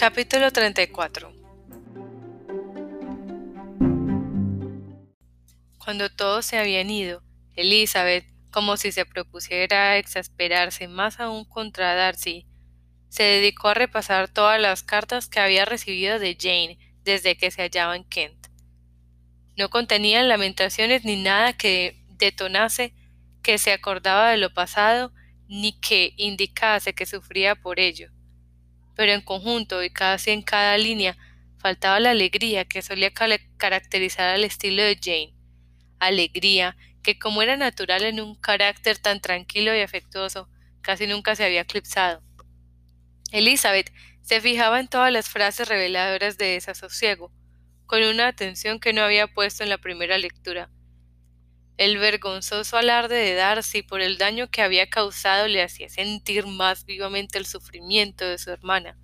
Capítulo 34 Cuando todos se habían ido, Elizabeth, como si se propusiera exasperarse más aún contra Darcy, se dedicó a repasar todas las cartas que había recibido de Jane desde que se hallaba en Kent. No contenían lamentaciones ni nada que detonase que se acordaba de lo pasado ni que indicase que sufría por ello. Pero en conjunto y casi en cada línea faltaba la alegría que solía caracterizar al estilo de Jane. Alegría que, como era natural en un carácter tan tranquilo y afectuoso, casi nunca se había eclipsado. Elizabeth se fijaba en todas las frases reveladoras de desasosiego, con una atención que no había puesto en la primera lectura. El vergonzoso alarde de Darcy por el daño que había causado le hacía sentir más vivamente el sufrimiento de su hermana.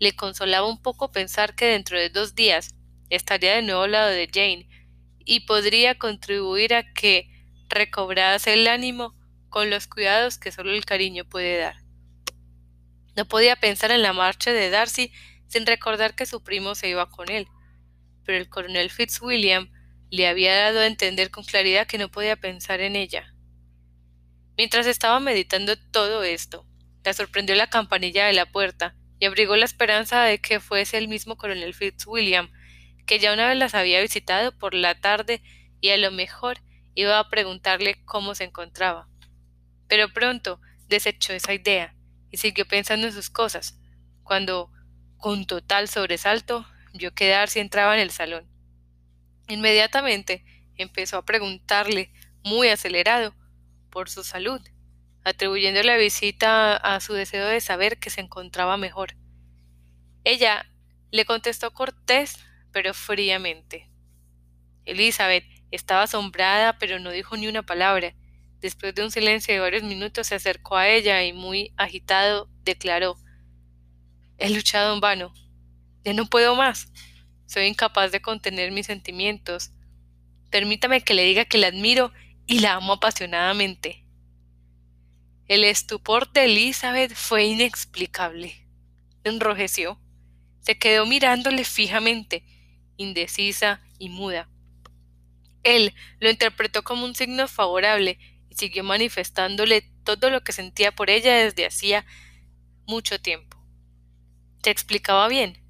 Le consolaba un poco pensar que dentro de dos días estaría de nuevo al lado de Jane y podría contribuir a que recobrase el ánimo con los cuidados que solo el cariño puede dar. No podía pensar en la marcha de Darcy sin recordar que su primo se iba con él, pero el coronel Fitzwilliam le había dado a entender con claridad que no podía pensar en ella. Mientras estaba meditando todo esto, la sorprendió la campanilla de la puerta y abrigó la esperanza de que fuese el mismo coronel Fitzwilliam, que ya una vez las había visitado por la tarde y a lo mejor iba a preguntarle cómo se encontraba. Pero pronto desechó esa idea y siguió pensando en sus cosas, cuando, con total sobresalto, vio que Darcy entraba en el salón. Inmediatamente empezó a preguntarle, muy acelerado, por su salud, atribuyendo la visita a su deseo de saber que se encontraba mejor. Ella le contestó cortés, pero fríamente. Elizabeth estaba asombrada, pero no dijo ni una palabra, Después de un silencio de varios minutos se acercó a ella y muy agitado declaró He luchado en vano. Ya no puedo más. Soy incapaz de contener mis sentimientos. Permítame que le diga que la admiro y la amo apasionadamente. El estupor de Elizabeth fue inexplicable. Enrojeció. Se quedó mirándole fijamente, indecisa y muda. Él lo interpretó como un signo favorable siguió manifestándole todo lo que sentía por ella desde hacía mucho tiempo. Se explicaba bien,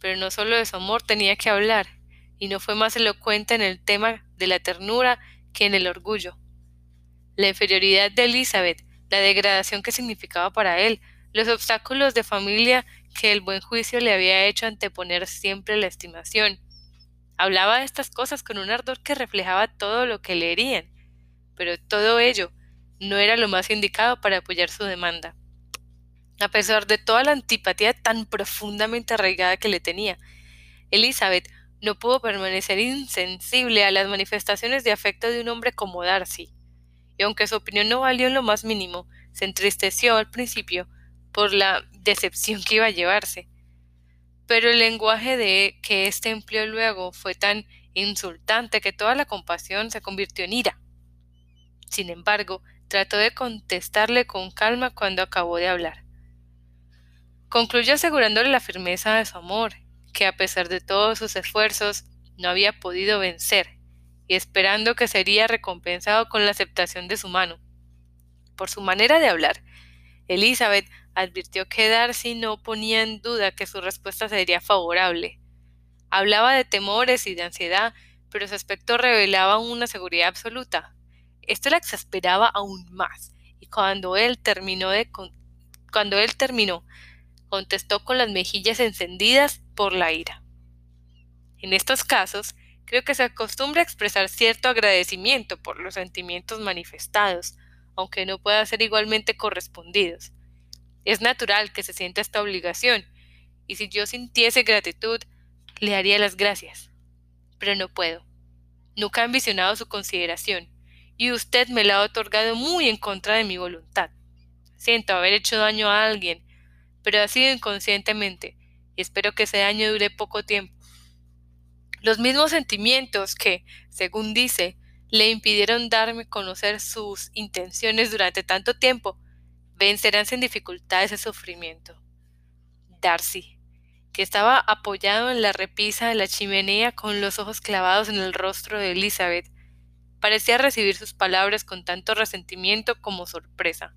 pero no solo de su amor tenía que hablar, y no fue más elocuente en el tema de la ternura que en el orgullo. La inferioridad de Elizabeth, la degradación que significaba para él, los obstáculos de familia que el buen juicio le había hecho anteponer siempre la estimación. Hablaba de estas cosas con un ardor que reflejaba todo lo que le herían, pero todo ello no era lo más indicado para apoyar su demanda. A pesar de toda la antipatía tan profundamente arraigada que le tenía, Elizabeth no pudo permanecer insensible a las manifestaciones de afecto de un hombre como Darcy, y aunque su opinión no valió en lo más mínimo, se entristeció al principio por la decepción que iba a llevarse. Pero el lenguaje de que éste empleó luego fue tan insultante que toda la compasión se convirtió en ira. Sin embargo, trató de contestarle con calma cuando acabó de hablar. Concluyó asegurándole la firmeza de su amor, que a pesar de todos sus esfuerzos no había podido vencer, y esperando que sería recompensado con la aceptación de su mano. Por su manera de hablar, Elizabeth advirtió que Darcy no ponía en duda que su respuesta sería favorable. Hablaba de temores y de ansiedad, pero su aspecto revelaba una seguridad absoluta. Esto la exasperaba aún más, y cuando él terminó de cuando él terminó, contestó con las mejillas encendidas por la ira. En estos casos, creo que se acostumbra a expresar cierto agradecimiento por los sentimientos manifestados, aunque no pueda ser igualmente correspondidos. Es natural que se sienta esta obligación, y si yo sintiese gratitud, le haría las gracias. Pero no puedo. Nunca he ambicionado su consideración y usted me la ha otorgado muy en contra de mi voluntad. Siento haber hecho daño a alguien, pero ha sido inconscientemente, y espero que ese daño dure poco tiempo. Los mismos sentimientos que, según dice, le impidieron darme conocer sus intenciones durante tanto tiempo, vencerán sin dificultad ese sufrimiento. Darcy, que estaba apoyado en la repisa de la chimenea con los ojos clavados en el rostro de Elizabeth. Parecía recibir sus palabras con tanto resentimiento como sorpresa.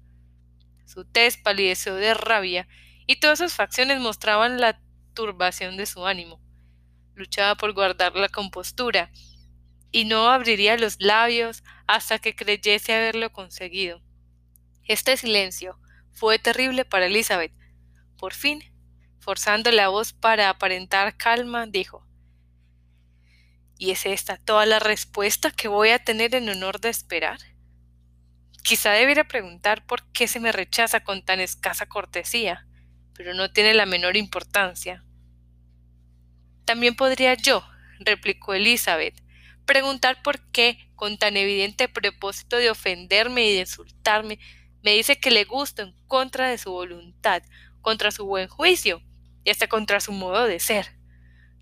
Su tez palideció de rabia y todas sus facciones mostraban la turbación de su ánimo. Luchaba por guardar la compostura y no abriría los labios hasta que creyese haberlo conseguido. Este silencio fue terrible para Elizabeth. Por fin, forzando la voz para aparentar calma, dijo ¿Y es esta toda la respuesta que voy a tener en honor de esperar? Quizá debiera preguntar por qué se me rechaza con tan escasa cortesía, pero no tiene la menor importancia. También podría yo, replicó Elizabeth, preguntar por qué, con tan evidente propósito de ofenderme y de insultarme, me dice que le gusto en contra de su voluntad, contra su buen juicio y hasta contra su modo de ser.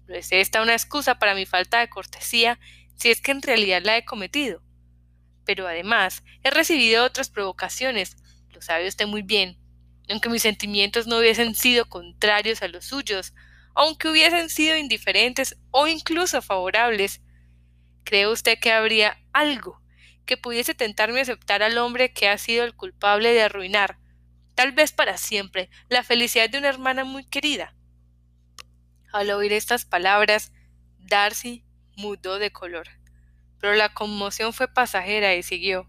¿No es esta una excusa para mi falta de cortesía si es que en realidad la he cometido? Pero además he recibido otras provocaciones, lo sabe usted muy bien, aunque mis sentimientos no hubiesen sido contrarios a los suyos, aunque hubiesen sido indiferentes o incluso favorables. ¿Cree usted que habría algo que pudiese tentarme a aceptar al hombre que ha sido el culpable de arruinar, tal vez para siempre, la felicidad de una hermana muy querida? Al oír estas palabras, Darcy mudó de color, pero la conmoción fue pasajera y siguió,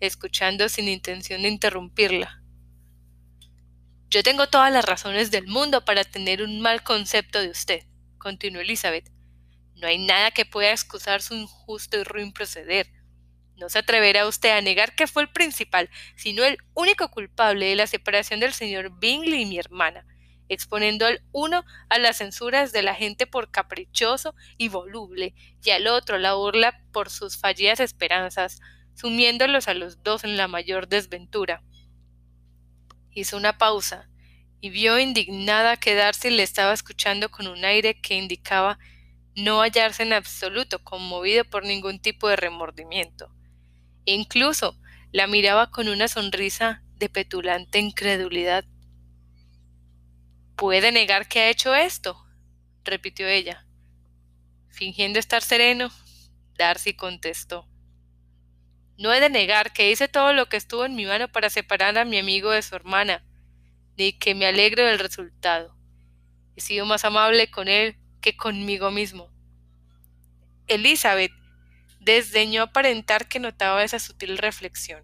escuchando sin intención de interrumpirla. Yo tengo todas las razones del mundo para tener un mal concepto de usted, continuó Elizabeth. No hay nada que pueda excusar su injusto y ruin proceder. No se atreverá usted a negar que fue el principal, sino el único culpable de la separación del señor Bingley y mi hermana, exponiendo al uno a las censuras de la gente por caprichoso y voluble, y al otro la burla por sus fallidas esperanzas, sumiéndolos a los dos en la mayor desventura hizo una pausa y vio indignada que Darcy le estaba escuchando con un aire que indicaba no hallarse en absoluto conmovido por ningún tipo de remordimiento. Incluso la miraba con una sonrisa de petulante incredulidad. ¿Puede negar que ha hecho esto? repitió ella. Fingiendo estar sereno, Darcy contestó. No he de negar que hice todo lo que estuvo en mi mano para separar a mi amigo de su hermana, ni que me alegro del resultado. He sido más amable con él que conmigo mismo. Elizabeth desdeñó aparentar que notaba esa sutil reflexión,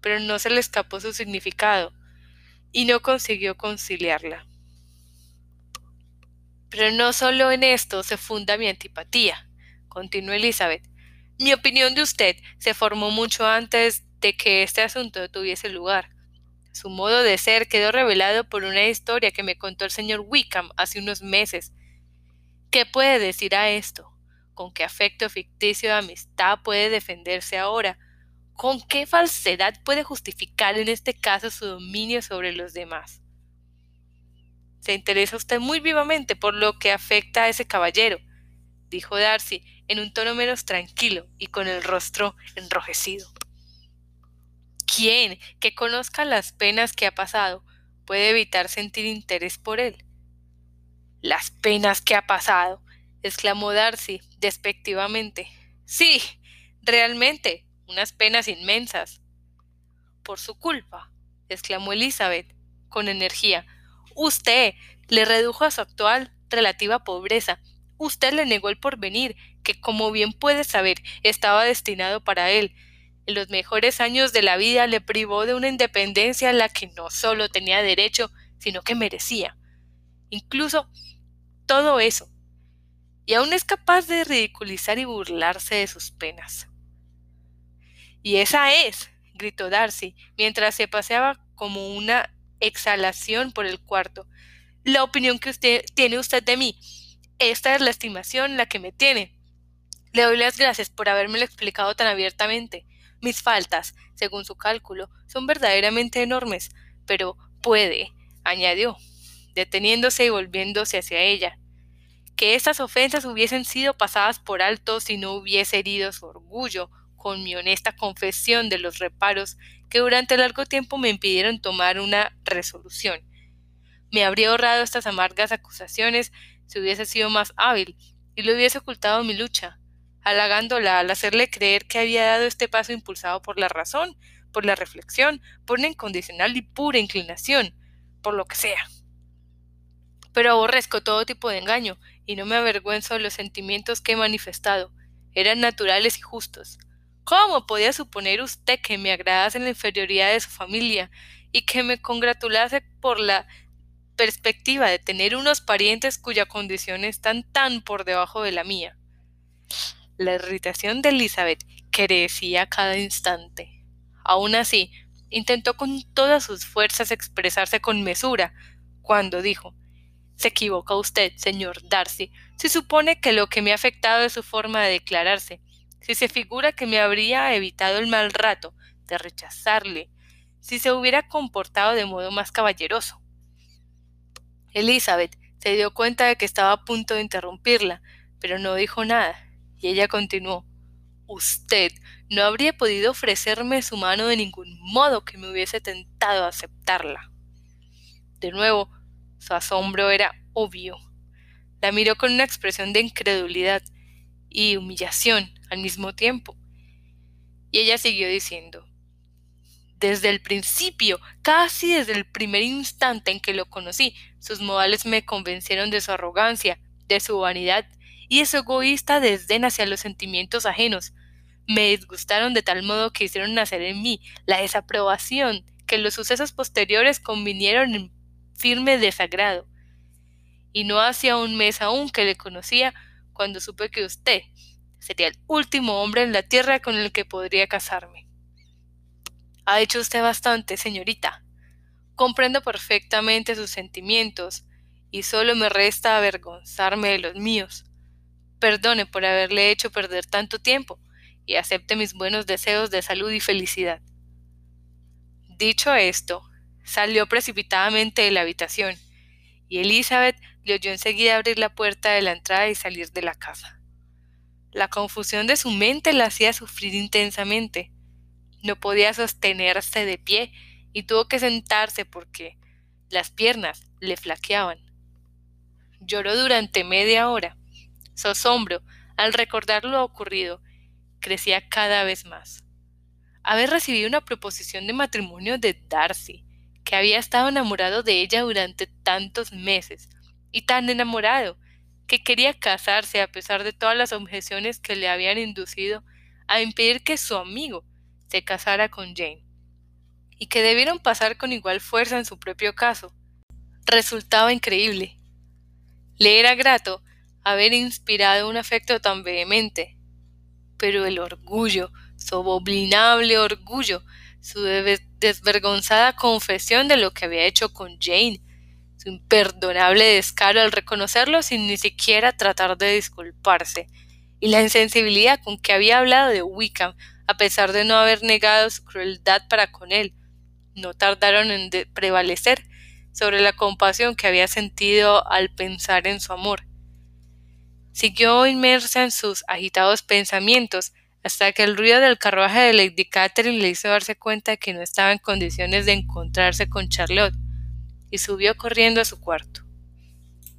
pero no se le escapó su significado, y no consiguió conciliarla. Pero no solo en esto se funda mi antipatía, continuó Elizabeth. Mi opinión de usted se formó mucho antes de que este asunto tuviese lugar. Su modo de ser quedó revelado por una historia que me contó el señor Wickham hace unos meses. ¿Qué puede decir a esto? ¿Con qué afecto ficticio de amistad puede defenderse ahora? ¿Con qué falsedad puede justificar en este caso su dominio sobre los demás? Se interesa usted muy vivamente por lo que afecta a ese caballero, dijo Darcy en un tono menos tranquilo y con el rostro enrojecido. ¿Quién que conozca las penas que ha pasado puede evitar sentir interés por él? Las penas que ha pasado, exclamó Darcy despectivamente. Sí, realmente, unas penas inmensas. Por su culpa, exclamó Elizabeth con energía. Usted le redujo a su actual relativa pobreza Usted le negó el porvenir, que como bien puede saber, estaba destinado para él. En los mejores años de la vida le privó de una independencia a la que no solo tenía derecho, sino que merecía. Incluso todo eso. Y aún es capaz de ridiculizar y burlarse de sus penas. Y esa es, gritó Darcy, mientras se paseaba como una exhalación por el cuarto, la opinión que usted tiene usted de mí. Esta es la estimación la que me tiene. Le doy las gracias por habérmelo explicado tan abiertamente. Mis faltas, según su cálculo, son verdaderamente enormes, pero puede, añadió, deteniéndose y volviéndose hacia ella, que estas ofensas hubiesen sido pasadas por alto si no hubiese herido su orgullo con mi honesta confesión de los reparos que durante largo tiempo me impidieron tomar una resolución. me habría ahorrado estas amargas acusaciones si hubiese sido más hábil y le hubiese ocultado mi lucha, halagándola al hacerle creer que había dado este paso impulsado por la razón, por la reflexión, por una incondicional y pura inclinación, por lo que sea. Pero aborrezco todo tipo de engaño, y no me avergüenzo de los sentimientos que he manifestado. Eran naturales y justos. ¿Cómo podía suponer usted que me agradase la inferioridad de su familia y que me congratulase por la perspectiva de tener unos parientes cuya condición están tan por debajo de la mía? La irritación de Elizabeth crecía cada instante. Aún así, intentó con todas sus fuerzas expresarse con mesura, cuando dijo se equivoca usted, señor Darcy, si supone que lo que me ha afectado es su forma de declararse, si se figura que me habría evitado el mal rato de rechazarle, si se hubiera comportado de modo más caballeroso. Elizabeth se dio cuenta de que estaba a punto de interrumpirla, pero no dijo nada, y ella continuó Usted no habría podido ofrecerme su mano de ningún modo que me hubiese tentado a aceptarla. De nuevo, su asombro era obvio. La miró con una expresión de incredulidad y humillación al mismo tiempo. Y ella siguió diciendo, desde el principio, casi desde el primer instante en que lo conocí, sus modales me convencieron de su arrogancia, de su vanidad y de su egoísta desdén hacia los sentimientos ajenos. Me disgustaron de tal modo que hicieron nacer en mí la desaprobación que los sucesos posteriores convinieron en firme desagrado. Y no hacía un mes aún que le conocía cuando supe que usted sería el último hombre en la tierra con el que podría casarme. Ha hecho usted bastante, señorita. Comprendo perfectamente sus sentimientos, y solo me resta avergonzarme de los míos. Perdone por haberle hecho perder tanto tiempo, y acepte mis buenos deseos de salud y felicidad. Dicho esto, Salió precipitadamente de la habitación, y Elizabeth le oyó enseguida abrir la puerta de la entrada y salir de la casa. La confusión de su mente la hacía sufrir intensamente. No podía sostenerse de pie y tuvo que sentarse porque las piernas le flaqueaban. Lloró durante media hora. Su asombro, al recordar lo ocurrido, crecía cada vez más. Haber recibido una proposición de matrimonio de Darcy, que había estado enamorado de ella durante tantos meses, y tan enamorado, que quería casarse a pesar de todas las objeciones que le habían inducido a impedir que su amigo se casara con Jane, y que debieron pasar con igual fuerza en su propio caso. Resultaba increíble. Le era grato haber inspirado un afecto tan vehemente, pero el orgullo, su abominable orgullo, su desvergonzada confesión de lo que había hecho con Jane, su imperdonable descaro al reconocerlo sin ni siquiera tratar de disculparse, y la insensibilidad con que había hablado de Wickham, a pesar de no haber negado su crueldad para con él, no tardaron en prevalecer sobre la compasión que había sentido al pensar en su amor. Siguió inmersa en sus agitados pensamientos, hasta que el ruido del carruaje de Lady Catherine le hizo darse cuenta de que no estaba en condiciones de encontrarse con Charlotte, y subió corriendo a su cuarto.